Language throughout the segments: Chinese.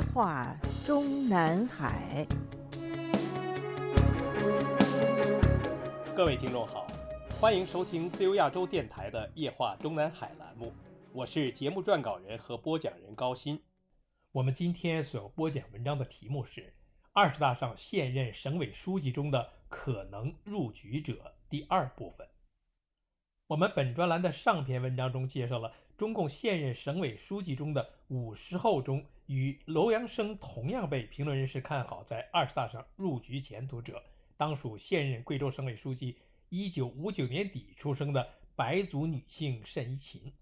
夜话中南海。各位听众好，欢迎收听自由亚洲电台的《夜话中南海》栏目，我是节目撰稿人和播讲人高鑫。我们今天所要播讲文章的题目是《二十大上现任省委书记中的可能入局者》第二部分。我们本专栏的上篇文章中介绍了中共现任省委书记中的五十后中，与楼阳生同样被评论人士看好在二十大上入局前途者，当属现任贵州省委书记一九五九年底出生的白族女性单一勤。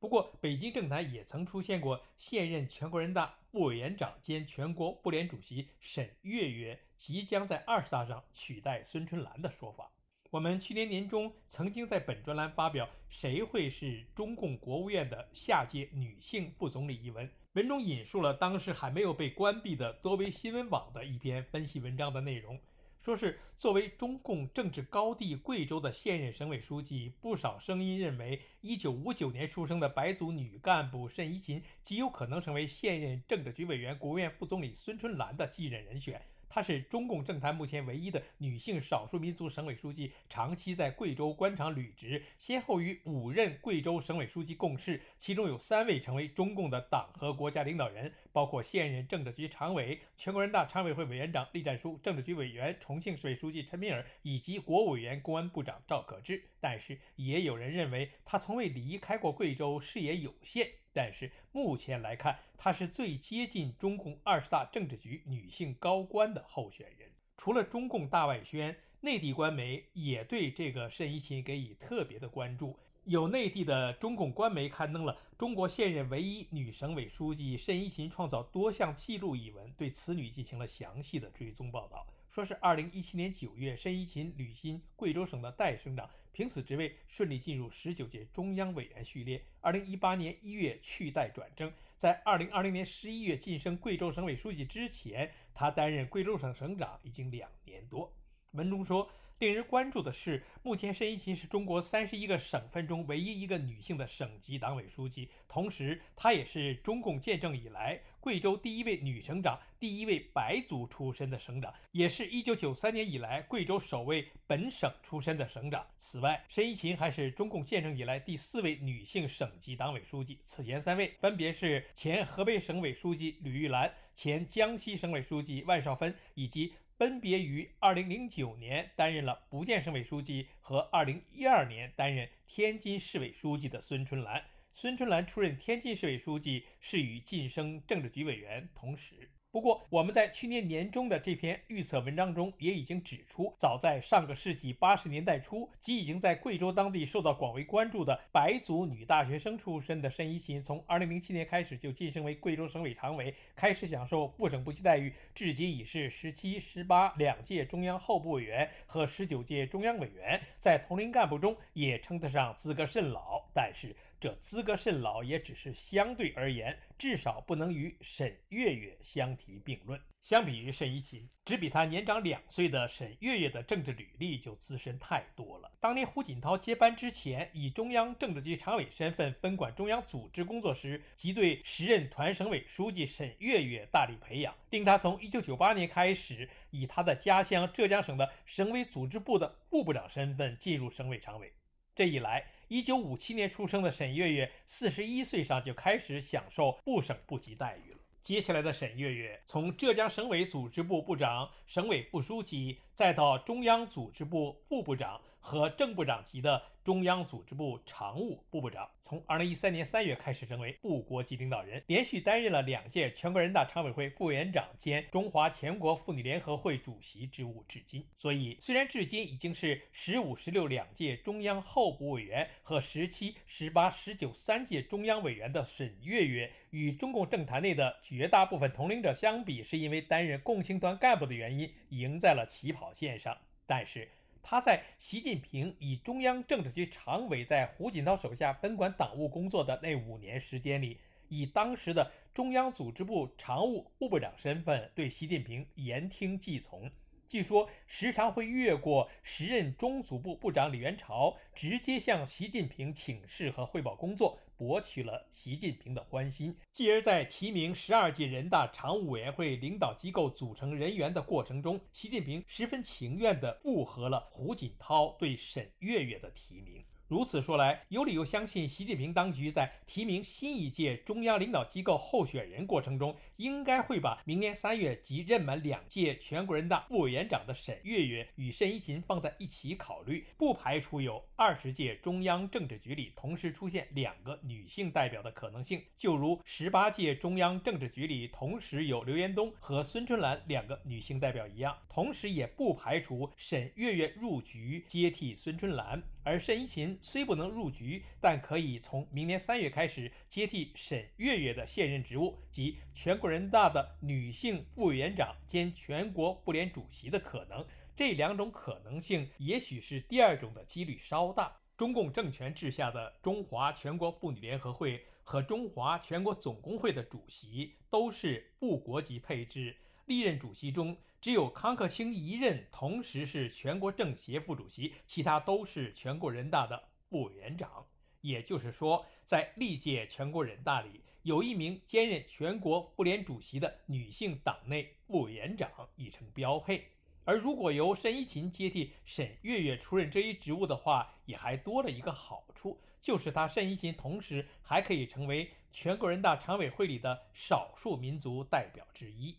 不过，北京政坛也曾出现过现任全国人大副委员长兼全国妇联主席沈月月即将在二十大上取代孙春兰的说法。我们去年年中曾经在本专栏发表《谁会是中共国务院的下届女性副总理》一文，文中引述了当时还没有被关闭的多维新闻网的一篇分析文章的内容，说是作为中共政治高地贵州的现任省委书记，不少声音认为，1959年出生的白族女干部单一琴极有可能成为现任政治局委员、国务院副总理孙春兰的继任人选。她是中共政坛目前唯一的女性少数民族省委书记，长期在贵州官场履职，先后与五任贵州省委书记共事，其中有三位成为中共的党和国家领导人，包括现任政治局常委、全国人大常委会委员长栗战书、政治局委员、重庆市委书记陈敏尔以及国务委员、公安部长赵可芝。但是，也有人认为她从未离开过贵州，视野有限。但是目前来看，她是最接近中共二十大政治局女性高官的候选人。除了中共大外宣，内地官媒也对这个申一勤给予特别的关注。有内地的中共官媒刊登了《中国现任唯一女省委书记申一勤创造多项纪录》一文，对此女进行了详细的追踪报道。说是二零一七年九月，申一勤履新贵州省的代省长，凭此职位顺利进入十九届中央委员序列。二零一八年一月去代转正，在二零二零年十一月晋升贵州省委书记之前，他担任贵州省省长已经两年多。文中说。令人关注的是，目前申一勤是中国三十一个省份中唯一一个女性的省级党委书记，同时她也是中共建政以来贵州第一位女省长、第一位白族出身的省长，也是一九九三年以来贵州首位本省出身的省长。此外，申一勤还是中共建政以来第四位女性省级党委书记，此前三位分别是前河北省委书记吕玉兰、前江西省委书记万绍芬以及。分别于2009年担任了福建省委书记和2012年担任天津市委书记的孙春兰。孙春兰出任天津市委书记是与晋升政治局委员同时。不过，我们在去年年中的这篇预测文章中也已经指出，早在上个世纪八十年代初，即已经在贵州当地受到广为关注的白族女大学生出身的申一勤，从二零零七年开始就晋升为贵州省委常委，开始享受部省部级待遇，至今已是十七、十八两届中央候补委员和十九届中央委员，在同龄干部中也称得上资格甚老。但是，这资格甚老也只是相对而言，至少不能与沈月月相提并论。相比于沈一勤，只比他年长两岁的沈月月的政治履历就资深太多了。当年胡锦涛接班之前，以中央政治局常委身份分管中央组织工作时，即对时任团省委书记沈月月大力培养，令他从1998年开始，以他的家乡浙江省的省委组织部的副部长身份进入省委常委。这一来，一九五七年出生的沈月月，四十一岁上就开始享受部省部级待遇了。接下来的沈月月，从浙江省委组织部部长、省委副书记，再到中央组织部副部长和正部长级的。中央组织部常务部部长，从二零一三年三月开始成为部国级领导人，连续担任了两届全国人大常委会副委员长兼中华全国妇女联合会主席职务，至今。所以，虽然至今已经是十五、十六两届中央候补委员和十七、十八、十九三届中央委员的沈月月，与中共政坛内的绝大部分同龄者相比，是因为担任共青团干部的原因，赢在了起跑线上。但是，他在习近平以中央政治局常委在胡锦涛手下分管党务工作的那五年时间里，以当时的中央组织部常务副部长身份对习近平言听计从。据说时常会越过时任中组部部长李元朝，直接向习近平请示和汇报工作。博取了习近平的欢心，继而在提名十二届人大常务委员会领导机构组成人员的过程中，习近平十分情愿地附和了胡锦涛对沈月月的提名。如此说来，有理由相信，习近平当局在提名新一届中央领导机构候选人过程中，应该会把明年三月即任满两届全国人大副委员长的沈月月与单一勤放在一起考虑，不排除有二十届中央政治局里同时出现两个女性代表的可能性，就如十八届中央政治局里同时有刘延东和孙春兰两个女性代表一样。同时，也不排除沈月月入局接替孙春兰，而单一勤。虽不能入局，但可以从明年三月开始接替沈月月的现任职务及全国人大的女性副委员长兼全国妇联主席的可能。这两种可能性，也许是第二种的几率稍大。中共政权治下的中华全国妇女联合会和中华全国总工会的主席都是副国级配置，历任主席中。只有康克清一任，同时是全国政协副主席，其他都是全国人大的副委员长。也就是说，在历届全国人大里，有一名兼任全国妇联主席的女性党内副委员长已成标配。而如果由单一勤接替沈月月出任这一职务的话，也还多了一个好处，就是他单一勤同时还可以成为全国人大常委会里的少数民族代表之一。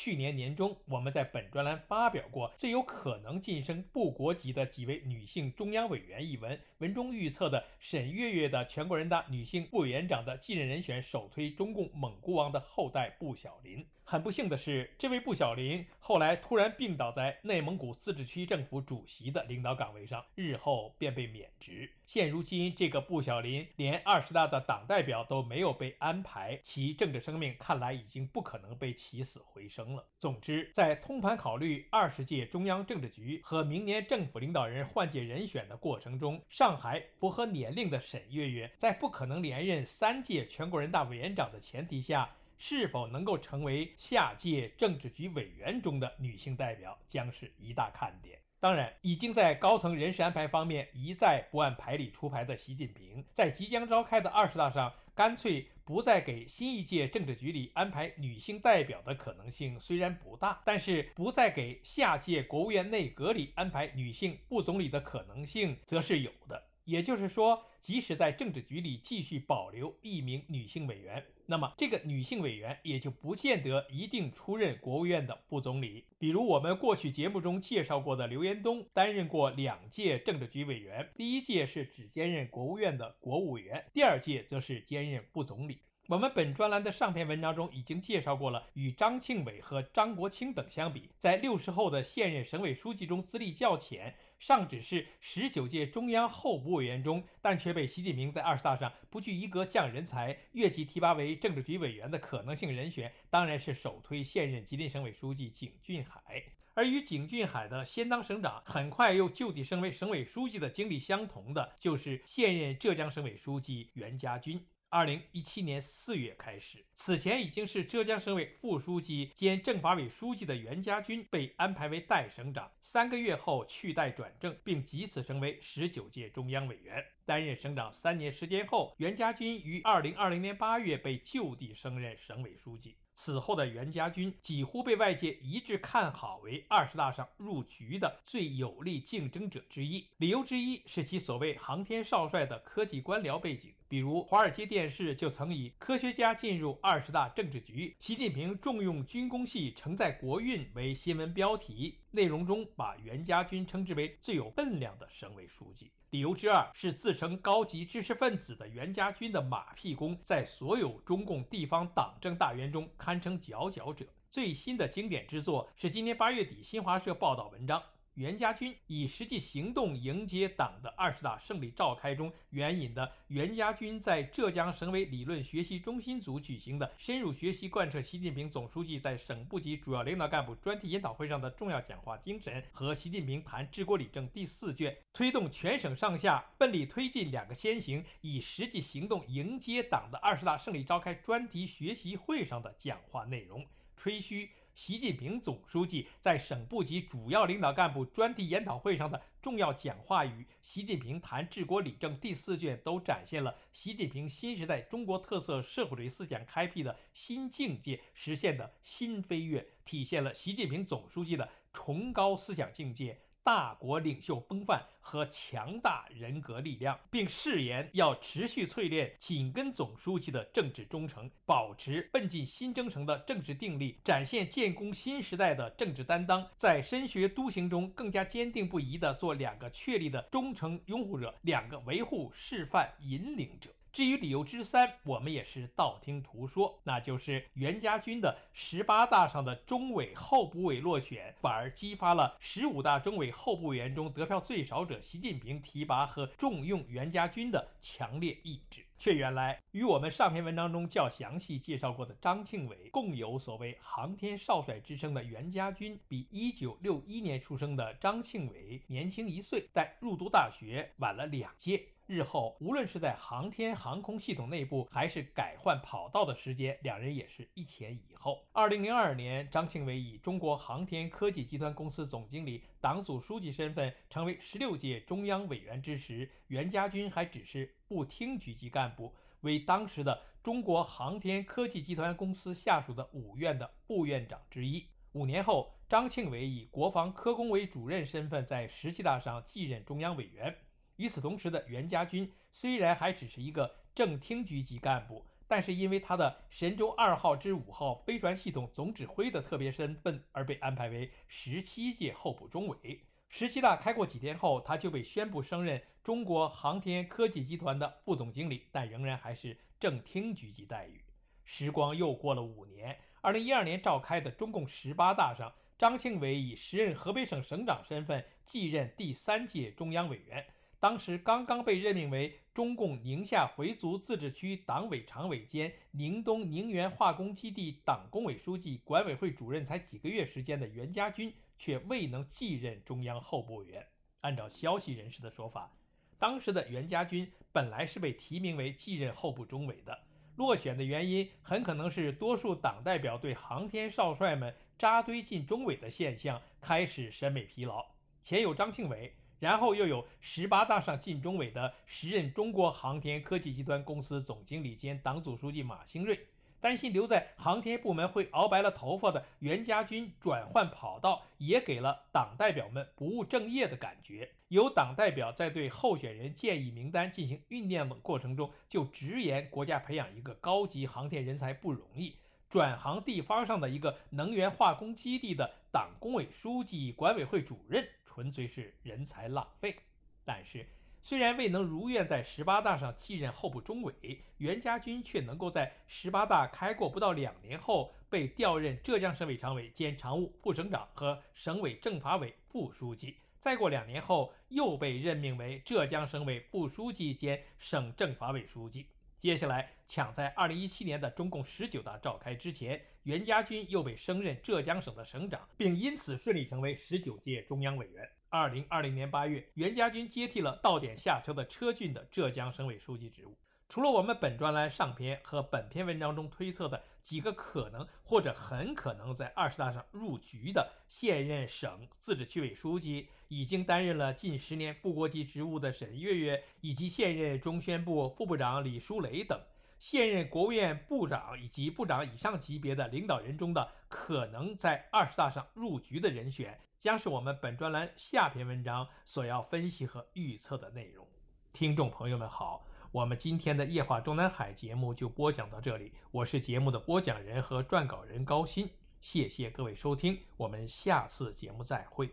去年年中，我们在本专栏发表过最有可能晋升部国级的几位女性中央委员一文，文中预测的沈月月的全国人大女性副委员长的继任人选，首推中共蒙古王的后代布小林。很不幸的是，这位布小林后来突然病倒在内蒙古自治区政府主席的领导岗位上，日后便被免职。现如今，这个布小林连二十大的党代表都没有被安排，其政治生命看来已经不可能被起死回生了。总之，在通盘考虑二十届中央政治局和明年政府领导人换届人选的过程中，上海符合年龄的沈月月，在不可能连任三届全国人大委员长的前提下。是否能够成为下届政治局委员中的女性代表，将是一大看点。当然，已经在高层人事安排方面一再不按牌理出牌的习近平，在即将召开的二十大上，干脆不再给新一届政治局里安排女性代表的可能性虽然不大，但是不再给下届国务院内阁里安排女性副总理的可能性则是有的。也就是说，即使在政治局里继续保留一名女性委员，那么这个女性委员也就不见得一定出任国务院的副总理。比如我们过去节目中介绍过的刘延东，担任过两届政治局委员，第一届是只兼任国务院的国务委员，第二届则是兼任副总理。我们本专栏的上篇文章中已经介绍过了，与张庆伟和张国清等相比，在六十后的现任省委书记中资历较浅。上只是十九届中央候补委员中，但却被习近平在二十大上不拘一格降人才，越级提拔为政治局委员的可能性人选，当然是首推现任吉林省委书记景俊海。而与景俊海的先当省长，很快又就地升为省委书记的经历相同的，就是现任浙江省委书记袁家军。二零一七年四月开始，此前已经是浙江省委副书记兼政法委书记的袁家军被安排为代省长，三个月后去代转正，并即此成为十九届中央委员。担任省长三年时间后，袁家军于二零二零年八月被就地升任省委书记。此后的袁家军几乎被外界一致看好为二十大上入局的最有力竞争者之一。理由之一是其所谓“航天少帅”的科技官僚背景，比如华尔街电视就曾以“科学家进入二十大政治局，习近平重用军工系承载国运”为新闻标题，内容中把袁家军称之为最有分量的省委书记。理由之二是自称高级知识分子的袁家军的马屁功，在所有中共地方党政大员中堪称佼佼者。最新的经典之作是今年八月底新华社报道文章。袁家军以实际行动迎接党的二十大胜利召开中援引的袁家军在浙江省委理论学习中心组举行的深入学习贯彻习近平总书记在省部级主要领导干部专题研讨会上的重要讲话精神和习近平谈治国理政第四卷推动全省上下奋力推进两个先行以实际行动迎接党的二十大胜利召开专题学习会上的讲话内容吹嘘。习近平总书记在省部级主要领导干部专题研讨会上的重要讲话与《习近平谈治国理政》第四卷，都展现了习近平新时代中国特色社会主义思想开辟的新境界实现的新飞跃，体现了习近平总书记的崇高思想境界。大国领袖风范和强大人格力量，并誓言要持续淬炼紧跟总书记的政治忠诚，保持奔进新征程的政治定力，展现建功新时代的政治担当，在深学笃行中更加坚定不移地做两个确立的忠诚拥护者，两个维护示范引领者。至于理由之三，我们也是道听途说，那就是袁家军的十八大上的中委、候补委落选，反而激发了十五大中委候补委员中得票最少者习近平提拔和重用袁家军的强烈意志。却原来与我们上篇文章中较详细介绍过的张庆伟共有所谓“航天少帅”之称的袁家军，比1961年出生的张庆伟年轻一岁，但入读大学晚了两届。日后，无论是在航天航空系统内部，还是改换跑道的时间，两人也是一前一后。二零零二年，张庆伟以中国航天科技集团公司总经理、党组书记身份成为十六届中央委员之时，袁家军还只是部厅局级干部，为当时的中国航天科技集团公司下属的五院的部院长之一。五年后，张庆伟以国防科工委主任身份在十七大上继任中央委员。与此同时的袁家军虽然还只是一个正厅局级干部，但是因为他的神舟二号至五号飞船系统总指挥的特别身份，而被安排为十七届候补中委。十七大开过几天后，他就被宣布升任中国航天科技集团的副总经理，但仍然还是正厅局级待遇。时光又过了五年，二零一二年召开的中共十八大上，张庆伟以时任河北省省长身份继任第三届中央委员。当时刚刚被任命为中共宁夏回族自治区党委常委兼宁东宁源化工基地党工委书记、管委会主任才几个月时间的袁家军，却未能继任中央候补委员。按照消息人士的说法，当时的袁家军本来是被提名为继任候补中委的，落选的原因很可能是多数党代表对航天少帅们扎堆进中委的现象开始审美疲劳。前有张庆伟。然后又有十八大上进中委的时任中国航天科技集团公司总经理兼党组书记马兴瑞，担心留在航天部门会熬白了头发的袁家军转换跑道，也给了党代表们不务正业的感觉。有党代表在对候选人建议名单进行酝酿的过程中，就直言国家培养一个高级航天人才不容易，转行地方上的一个能源化工基地的党工委书记、管委会主任。纯粹是人才浪费。但是，虽然未能如愿在十八大上继任候补中委，袁家军却能够在十八大开过不到两年后，被调任浙江省委常委兼常务副省长和省委政法委副书记。再过两年后，又被任命为浙江省委副书记兼省政法委书记。接下来，抢在二零一七年的中共十九大召开之前，袁家军又被升任浙江省的省长，并因此顺利成为十九届中央委员。二零二零年八月，袁家军接替了到点下车的车俊的浙江省委书记职务。除了我们本专栏上篇和本篇文章中推测的几个可能或者很可能在二十大上入局的现任省自治区委书记，已经担任了近十年副国级职务的沈月月，以及现任中宣部副部长李书磊等现任国务院部长以及部长以上级别的领导人中的可能在二十大上入局的人选，将是我们本专栏下篇文章所要分析和预测的内容。听众朋友们好。我们今天的夜话中南海节目就播讲到这里，我是节目的播讲人和撰稿人高鑫，谢谢各位收听，我们下次节目再会。